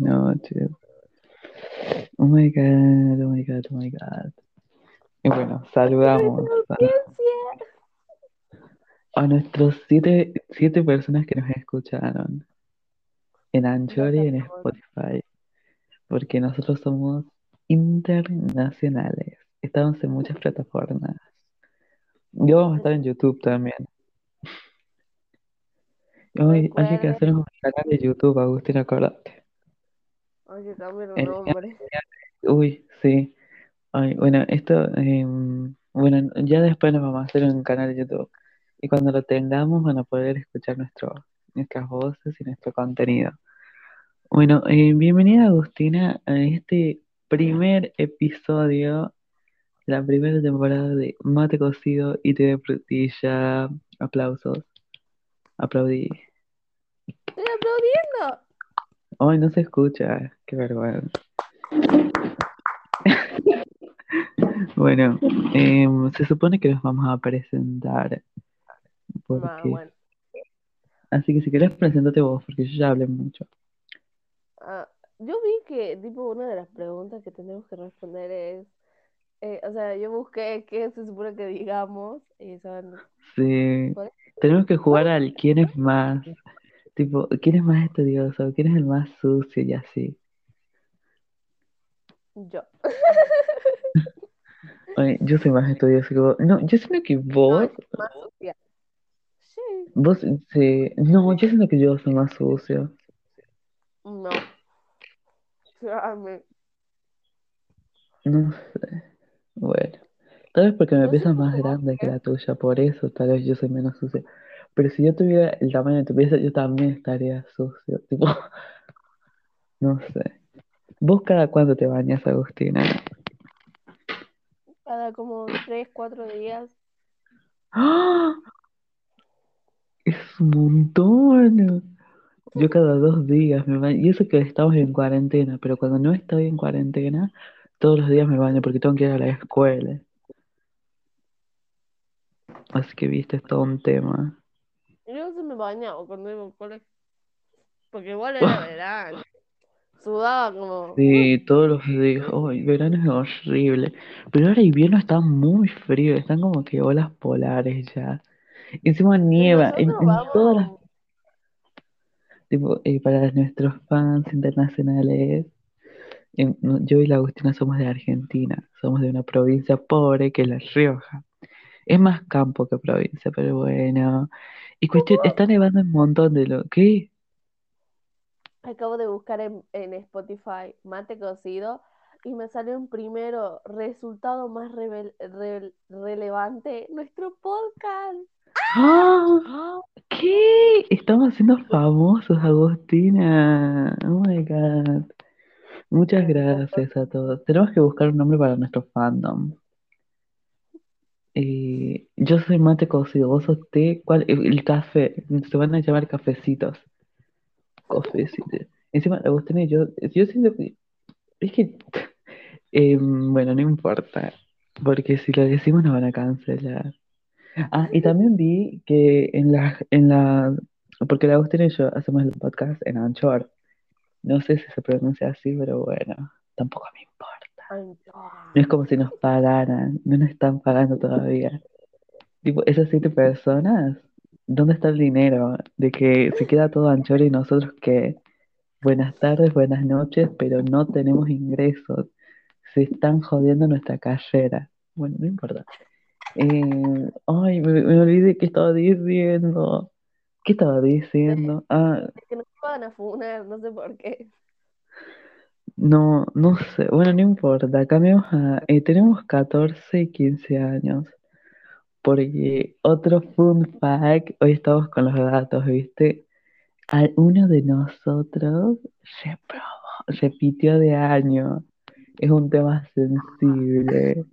buenas noches. Oh my god, oh my god, oh my god. Y bueno, saludamos a, a nuestros siete, siete personas que nos escucharon en Anchor y en Spotify. Porque nosotros somos internacionales. Estamos en muchas plataformas. Yo vamos a estar en YouTube también. Hoy hay que hacer un canal de YouTube, Agustín, acordate. Nombre. Uy, sí. Ay, bueno, esto, em, bueno, ya después nos vamos a hacer un canal de YouTube. Y cuando lo tengamos van a poder escuchar nuestro, nuestras voces y nuestro contenido. Bueno, eh, bienvenida Agustina a este primer episodio, la primera temporada de Mate Cocido y TV Frutilla. Aplausos. Aplaudí. Estoy aplaudiendo. Ay, no se escucha. Qué vergüenza. bueno, em, se supone que nos vamos a presentar. Ah, bueno. Así que si querés, preséntate vos, porque yo ya hablé mucho. Ah, yo vi que, tipo, una de las preguntas que tenemos que responder es, eh, o sea, yo busqué qué se supone que digamos, y saben, Sí, tenemos que jugar al quién es más, tipo, quién es más estudioso, quién es el más sucio y así. yo. Oye, yo soy más estudioso que vos. No, yo siento que No, vos, más sucia. Sí, vos, sí, no, yo siento que yo soy más sucio. no. No sé. Bueno, tal vez porque No es por más grande que qué. la tuya, por eso tal vez yo soy menos sucio. Pero si yo tuviera el tamaño de tu pieza, yo también estaría sucio. Tipo, no sé. ¿Vos cada cuánto te bañas, Agustina? Cada como tres, cuatro días. ¡Ah! Es un montón. Yo cada dos días me baño. Y eso que estamos en cuarentena, pero cuando no estoy en cuarentena, todos los días me baño porque tengo que ir a la escuela. Así que viste, es todo un tema. Bañaba cuando iba al colegio. Porque igual era verano. Sudaba como. Sí, todos los días. Ay, verano es horrible. Pero ahora invierno está muy frío. Están como que olas polares ya. Encima nieva en, todas las. Tipo, eh, para nuestros fans internacionales, em, yo y la Agustina somos de Argentina. Somos de una provincia pobre que es La Rioja. Es más campo que provincia, pero bueno. Y cuestión, está nevando un montón de lo. ¿Qué? Acabo de buscar en, en Spotify mate cocido y me salió un primero resultado más revel- relevante, nuestro podcast. ¡Ah! ¿Qué? Estamos siendo famosos, Agustina. Oh my God. Muchas gracias a todos. Tenemos que buscar un nombre para nuestro fandom. Eh, yo soy mate cocido, vos sos té, ¿cuál? El, café, se van a llamar cafecitos. Cafecitos. Encima, Agustina y yo, yo siento que, es que, em, bueno, no importa, porque si lo decimos nos van a cancelar. Ah, y también vi que en la, en la, porque la Agustina y yo hacemos el podcast en Anchor. No sé si se pronuncia así, pero bueno, tampoco me importa. Ay, No es como si nos pagaran, no nos están pagando todavía. Tipo, esas siete personas, ¿dónde está el dinero? De que se queda todo Anchor y nosotros que, buenas tardes, buenas noches, pero no tenemos ingresos. Se están jodiendo nuestra carrera. Bueno, no importa. Eh, ay, me, me olvidé qué estaba diciendo. ¿Qué estaba diciendo? Ah, Es que nos van a funar, no sé por qué. No, no sé. Bueno, no importa. Cambiamos a... eh, tenemos 14 y 15 años. Porque otro fun fact, hoy estamos con los datos, ¿viste? A uno de nosotros reprobó, repitió de año. Es un tema sensible,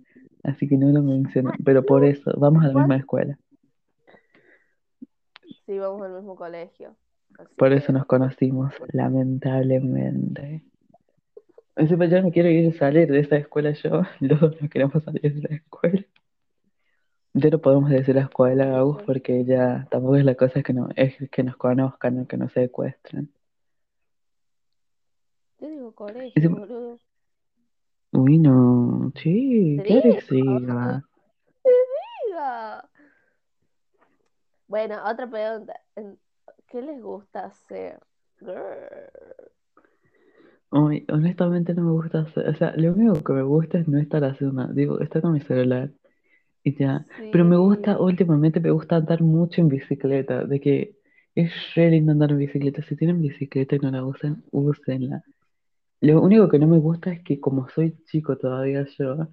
así que no lo menciono. Pero por eso, vamos a la misma escuela. Sí, vamos al mismo colegio. Por eso nos conocimos, lamentablemente. Encima yo no quiero ir a salir de esa escuela yo, los dos no queremos salir de la escuela. Ya no podemos decir la escuela, Agus, porque ya tampoco es la cosa que no, es que nos conozcan, no que nos secuestren. Yo digo colegio, Encima- boludo. Uy, no, sí, ¿qué digo. siga? Diga. Bueno, otra pregunta. ¿Qué les gusta hacer? Girl. Honestamente no me gusta hacer, o sea, lo único que me gusta es no estar haciendo nada, digo, estar con mi celular y ya. Pero me gusta, últimamente me gusta andar mucho en bicicleta, de que es re lindo andar en bicicleta. Si tienen bicicleta y no la usan, úsenla. Lo único que no me gusta es que como soy chico todavía yo,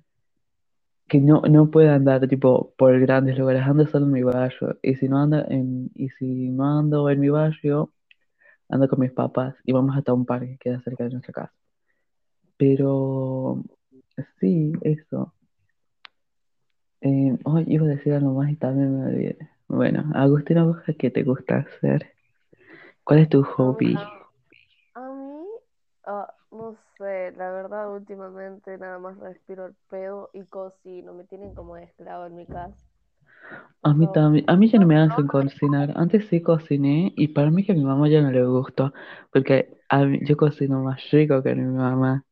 que no, no puedo andar tipo por grandes lugares, ando solo en mi barrio. Y si no ando en, y si no ando en mi barrio, ando con mis papás y vamos hasta un parque que queda cerca de nuestra casa. Pero sí, eso. Eh, oh, iba a decir algo más y también me olvidé. Bueno, Agustina, ¿vos qué te gusta hacer? ¿Cuál es tu hobby? A mí, ah, no sé, la verdad últimamente nada más respiro el pedo y cocino, me tienen como esclavo en mi casa. A mí también, a mí ya no me hacen cocinar. Antes sí cociné y para mí que a mi mamá ya no le gustó, porque a mí- yo cocino más rico que mi mamá.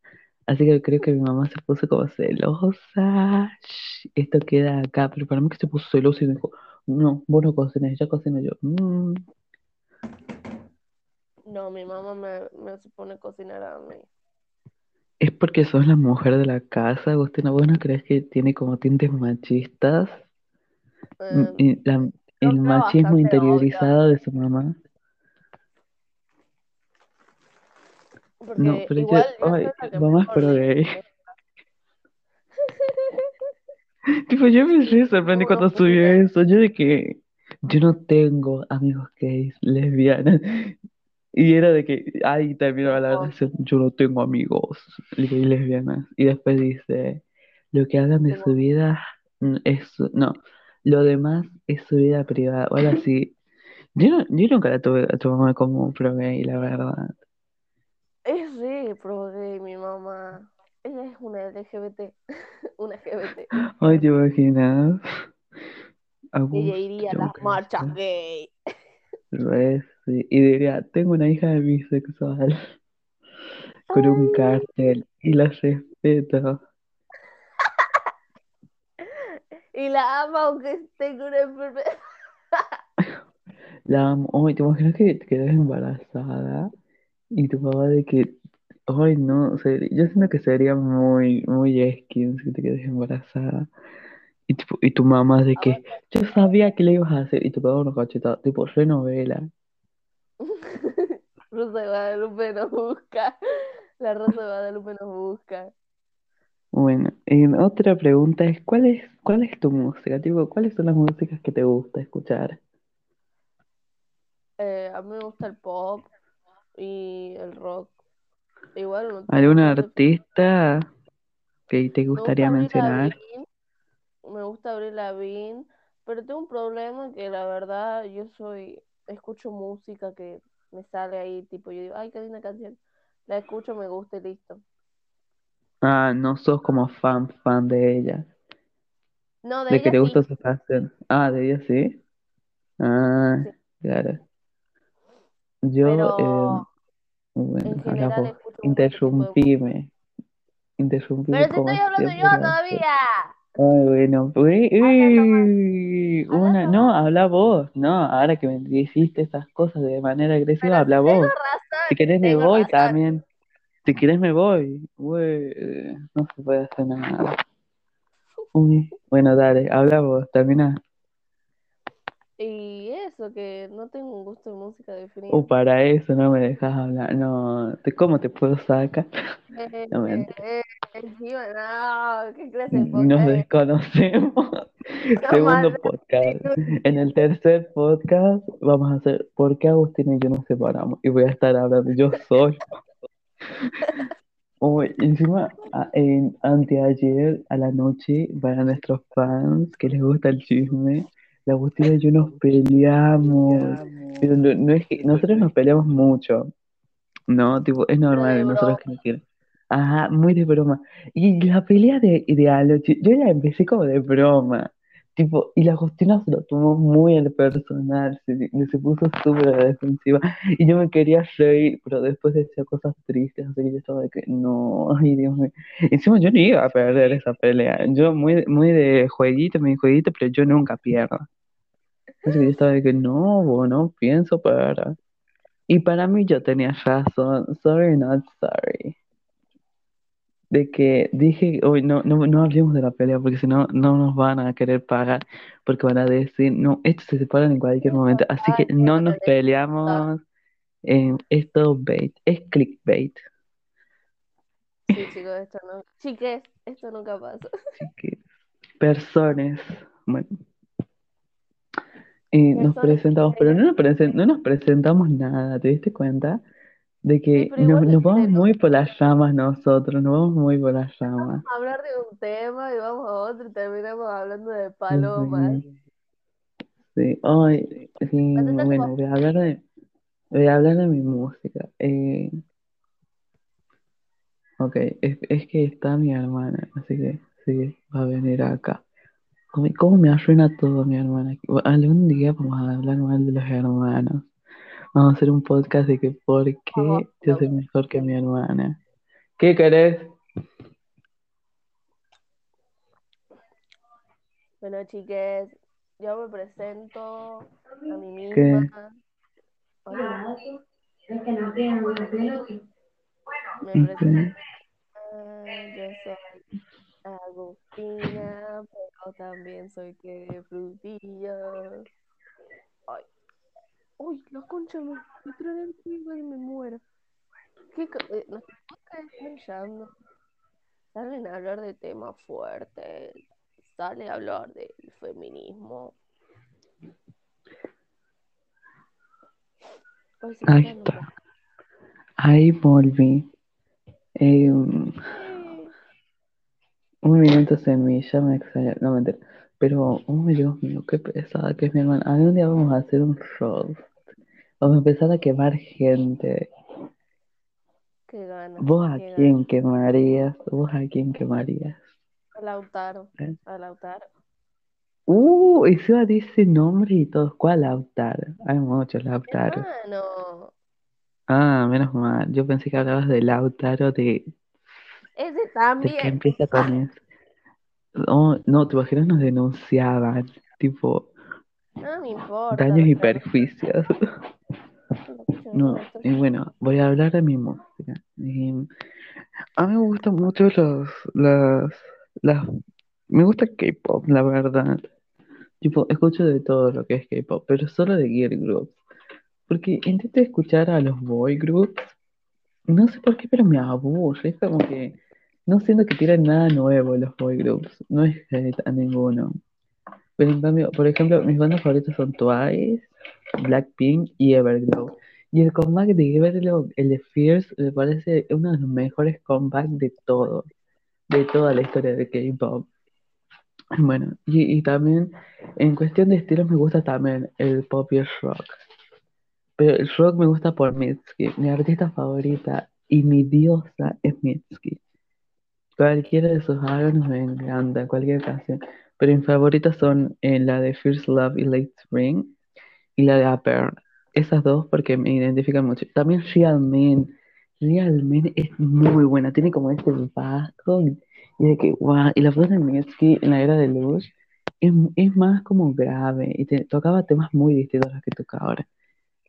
Así que creo que mi mamá se puso como celosa. Esto queda acá, pero para mí que se puso celosa y me dijo, no, vos no cocines, ya cocino yo. "Mm". No, mi mamá me, me supone cocinar a mí. Es porque sos la mujer de la casa, Agustina. ¿Vos no crees que tiene como tintes machistas? Mm, Eh, la- el machismo interiorizado de su mamá. porque No, pero igual yo ay, mamá es pro gay. Tipo, yo me re sorprendí cuando subió eso. Yo de que yo no tengo amigos gays, lesbianas. Y era de que, ay, terminaba la oración, yo no tengo amigos gays, lesbianas. Y después dice, lo que hagan de su vida mm, es, no, lo demás es su vida privada. O algo así. Yo, no- yo nunca la tuve a tu mamá como pro gay, la verdad. Es re pro gay mi mamá. Ella es una LGBT. una LGBT. Ay, ¿te imaginas? Ella Augusto, iría a las marchas gay. Re, sí. Y diría, tengo una hija bisexual con un Ay. cartel y la respeto. Y la ama aunque tenga una enfermedad. La amo. Ay, ¿te imaginas que te quedas embarazada? Y tu papá de que, ay, no, ser- yo siento que sería muy, muy skin si te quedas embarazada. Y, tipo, y tu mamá de que, yo sabía que le ibas a hacer, y tu papá una cachetada, tipo, re novela. Rosa de Guadalupe nos busca. La Rosa de Guadalupe nos busca. Bueno, y otra pregunta es, ¿cuál es, cuál es tu música? Tipo, ¿cuáles son las músicas que te gusta escuchar? Eh, a mí me gusta el pop y el rock. Igual no tengo ¿Alguna tanto- artista que te Me gusta gustaría Avril mencionar? Lavigne, me gusta Avril Lavigne, pero tengo un problema que la verdad yo soy, escucho música que me sale ahí, tipo yo digo, ay, qué linda canción. La escucho, me gusta y listo. Ah, no sos como fan, fan de ella. No, de De que ella te gusta su canción. Ah, de ella sí. Ah, Sí. claro. Yo, Pero eh, bueno, general vos. Interrumpime. Interrumpime Pero te estoy hablando yo todavía. Ay, bueno, uy, Habla uy, Habla una, no, habla vos, no, ahora que me dijiste esas cosas de manera agresiva, Pero habla tengo vos. razón, Si querés me voy razón. también. Si querés me voy. No se puede hacer nada. Uy, bueno, dale, habla vos, termina. Y eso, que no tengo un gusto de música definido. O para eso no me dejas hablar. No, ¿te- ¿cómo te puedo sacar? Eh, No, mentira. eh, encima, no, ¿qué clase de Nos podcast desconocemos. Segundo Madre, podcast. En el tercer podcast vamos a hacer ¿Por qué Agustín y yo nos separamos? Y voy a estar hablando yo solo. Uy, encima, a- en, anteayer a la noche, para nuestros fans que les gusta el chisme, la Agustina y yo nos peleamos. Pero no, no es que nosotros nos peleamos mucho, ¿no? Tipo, es normal de nosotros que no quieren. Ajá, muy de broma. Y la pelea de, de anoche, yo la empecé como de broma, Tipo, y la Justina se lo tomó muy al personal, se, se puso súper defensiva. Y yo me quería reír, pero después decía cosas tristes, así que yo estaba de que no, ay Dios mío. Encima yo no iba a perder esa pelea. Yo muy, muy de jueguito, mi jueguito, pero yo nunca pierdo. Así que yo estaba de que no, bueno, pienso para. Y para mí yo tenía razón. Sorry, not sorry de que dije, hoy no, no, no hablemos de la pelea porque si no, no nos van a querer pagar porque van a decir, no, estos se separan en cualquier momento, así que no nos peleamos. Esto bait, es clickbait. Sí, chicos, esto no. Chiques, esto nunca pasa. Chiques, personas, bueno. Y nos presentamos, pero no nos, no nos presentamos nada, ¿te diste cuenta? De que nos, vamos muy por las llamas nosotros, nos vamos muy por las llamas. Vamos a hablar de un tema y vamos a otro y terminamos hablando de palomas. Sí, hoy, sí, bueno, voy a hablar de, voy a hablar de mi música. Eh, ok, es, es, que está mi hermana, así que sí, va a venir acá. ¿Cómo, me arruina todo mi hermana? Algún día vamos a hablar mal de los hermanos. Vamos a hacer un podcast de que por qué yo soy mejor que mi hermana. ¿Qué querés? Bueno, chiques, yo me presento a mí misma. ¿Qué? Me presento. Yo soy Agustina, pero también soy que frutilla. Ay, Uy, la concha me, me el y me muero. ¿Qué, eh, nos están Salen a hablar de temas fuertes. Sale a hablar del feminismo. Ahí está. Ahí volví. Eh, un minuto semilla me extraña. No me entero. Pero, oh Dios mío, qué pesada que es mi hermana. Algún día vamos a hacer un roast. A empezar a quemar gente. Qué. ¿Vos a quién quemarías? ¿Vos a quién quemarías? A Lautaro. ¿Eh? A Lautaro. Uh, y se dice nombre y todo. ¿Cuál Lautaro? Hay muchos Lautaro. Ah, menos mal. Yo pensé que hablabas de Lautaro de. Ese también. De que empieza con eso. No, no, te imaginas nos denunciaban. Tipo. No me importa. Daños y perjuicios. No, y bueno, voy a hablar de mi música. a mí me gustan mucho los, las, las, me gusta K-pop, la verdad. Tipo, escucho de todo lo que es K-pop, pero solo de girl groups. Porque intento escuchar a los boy groups, no sé por qué, pero me aburre. Es como que no siento que tienen nada nuevo los boy groups, no es a ninguno. Pero en cambio, por ejemplo, mis bandas favoritas son Twice, Blackpink y Everglow. Y el comeback de Everglow, el Fierce, me parece uno de los mejores comebacks de todo, de toda la historia de K-pop. Bueno, y, también en cuestión de estilos me gusta también el pop y el rock. Pero el rock me gusta por Mitski, mi artista favorita y mi diosa es Mitski. Cualquiera de sus álbumes me encanta, cualquier canción. Pero mis favoritas son eh, la de First Love y Late Spring y la de Upper. Esas dos porque me identifican mucho. También Real Men. Real Men es muy buena. Tiene como este bajo y de que wow. Y la voz de Mitski en la era de luz es, es más como grave y te, tocaba temas muy distintos a los que toca ahora.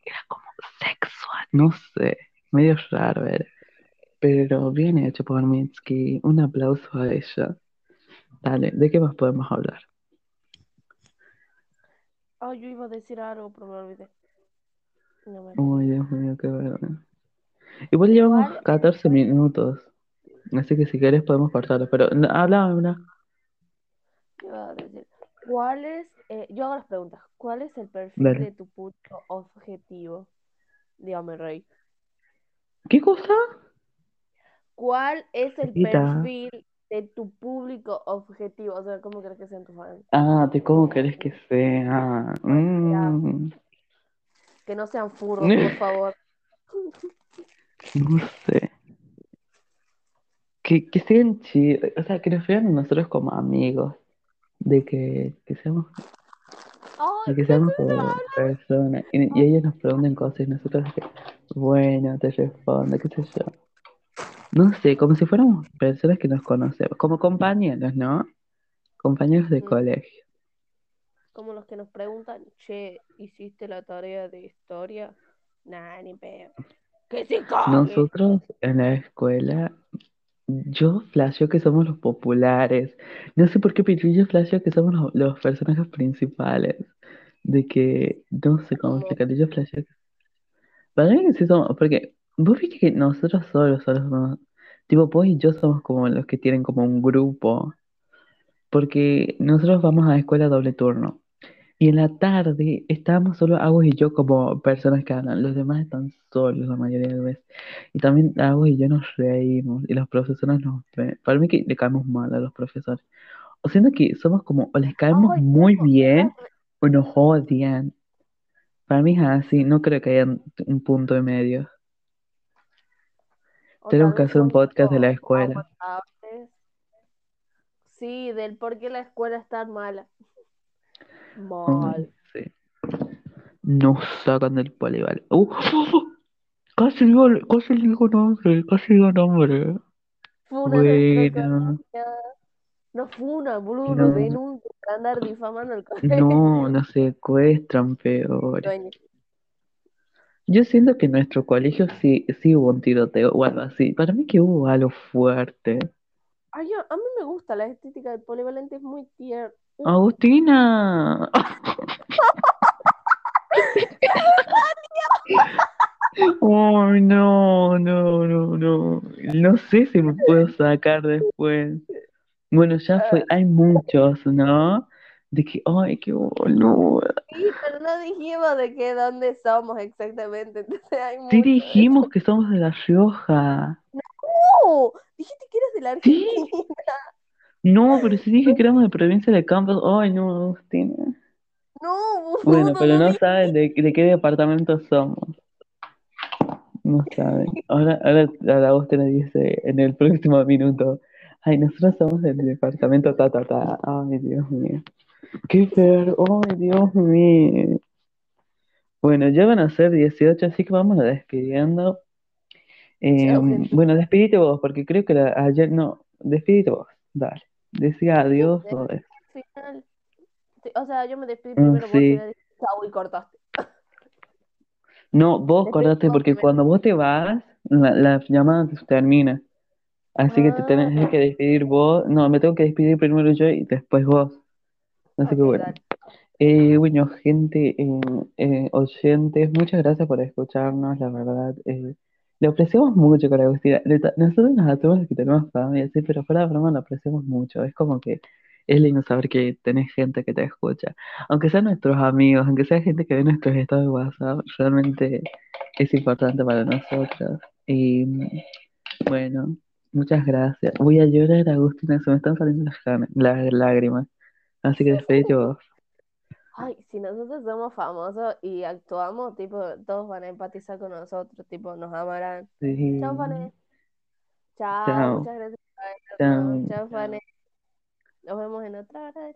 Era como sexual, no sé, medio raro ver pero bien hecho por Mitski. Un aplauso a ella. Dale, ¿de qué más podemos hablar? Ay, yo iba a decir algo, pero me olvidé. No Uy, Dios mío, qué vergüenza. Igual llevamos 14 minutos. Así que si quieres podemos cortarlo. Pero habla, habla. iba a decir? ¿Cuál es, eh, yo hago las preguntas. ¿Cuál es el perfil de tu público objetivo? Dígame, Rey. ¿Qué cosa? ¿Cuál es el perfil de tu público objetivo? O sea, ¿cómo crees que sean tus fans? Ah, de cómo crees que sea. Mm. Que no sean furros, por favor. No sé. Que, que sean chidos, o sea, que nos vean nosotros como amigos. de que, que seamos, de que seamos como personas. Y, y ellos nos preguntan cosas y nosotros, bueno, te respondo, qué sé yo. No sé, como si fuéramos personas que nos conocemos, como compañeros, ¿no? Compañeros de Mm. colegio. Como los que nos preguntan, che, ¿hiciste la tarea de historia? Nah, ni pedo. Que se cague. Nosotros en la escuela, yo flasheo que somos los populares. No sé por qué, yo flasheo que somos los, los personajes principales. De que, no sé cómo explicarlo, yo flasheo que... Para mí que sí somos, porque vos viste que nosotros solos, solos somos, tipo vos y yo somos como los que tienen como un grupo. Porque nosotros vamos a la escuela doble turno. Y en la tarde estábamos solo Agus y yo como personas que hablan. Los demás están solos la mayoría de veces. Y también Agus y yo nos reímos. Y los profesores nos ven. Para mí que le caemos mal a los profesores. O siento que somos como, o les caemos Ay, muy no, bien o nos odian. Para mí es así. No creo que haya un- un punto de medio. Tenemos que hacer un podcast de la escuela. aguantables. Sí, del por qué la escuela es tan mala. Mal. sí. Nos sacan del polival. Uh, casi digo, casi digo nombre, casi digo nombre. Funa Bueno. No funa, boludo, no, nos denuncian andar difamando el colegio. no, nos secuestran peor. Dueño. Yo siento que en nuestro colegio sí, sí hubo un tiroteo o algo así. Para mí que hubo algo fuerte. Ay, yo- a mí me gusta la estética del polivalente, es muy tierno. Uh, Agustina. Ay, no, no, no, no. No sé si me puedo sacar después. Bueno, ya fue, hay muchos, ¿no? De que, ay, qué boludo. sí, pero no dijimos de qué, dónde somos exactamente. Entonces hay Sí dijimos que somos de La Rioja. ¡No! Dijiste que eras de la Sí. Argentina. No, pero si dije que éramos de provincia de Campos. Ay, no, Agustina. No, Bueno, pero no saben de, de qué departamento somos. No saben. Ahora, ahora la Agustina dice en el próximo minuto. Ay, nosotros somos del departamento ta, ta, ta. Ay, Dios mío. Qué feo. Ay, Dios mío. Bueno, ya van a ser 18, así que vamos a despidiendo. Eh, gente. bueno, despedite vos, porque creo que la- ayer no. Despedite vos. Dale. Decía adiós o eso. Final. Sí, O sea, yo me despedí Mm, primero, vos sí. dijiste chau y cortaste. No, vos vos porque primero. cuando vos te vas, la, la llamada termina. Así que te tenés Ah. que despedir vos. No, me tengo que despedir primero yo y después vos. Así que bueno. Eh, bueno, gente, eh, eh, oyentes, muchas gracias por escucharnos, la verdad. Eh, lo apreciamos mucho con Agustina. Nosotros nos hacemos que tenemos familia, sí, pero fuera de broma lo apreciamos mucho. Es como que es lindo saber que tenés gente que te escucha. Aunque sean nuestros amigos, aunque sea gente que ve nuestros estados de WhatsApp, realmente es importante para nosotros. Y bueno, muchas gracias. Voy a llorar, Agustina, se me están saliendo las, las lágrimas. Así que despedite vos. Ay, si nosotros somos famosos y actuamos, tipo, todos van a empatizar con nosotros, tipo, nos amarán. Sí. Chao, Fane. Chao, Chao. muchas gracias Chao. Chao, Fane. Nos vemos en otra hora.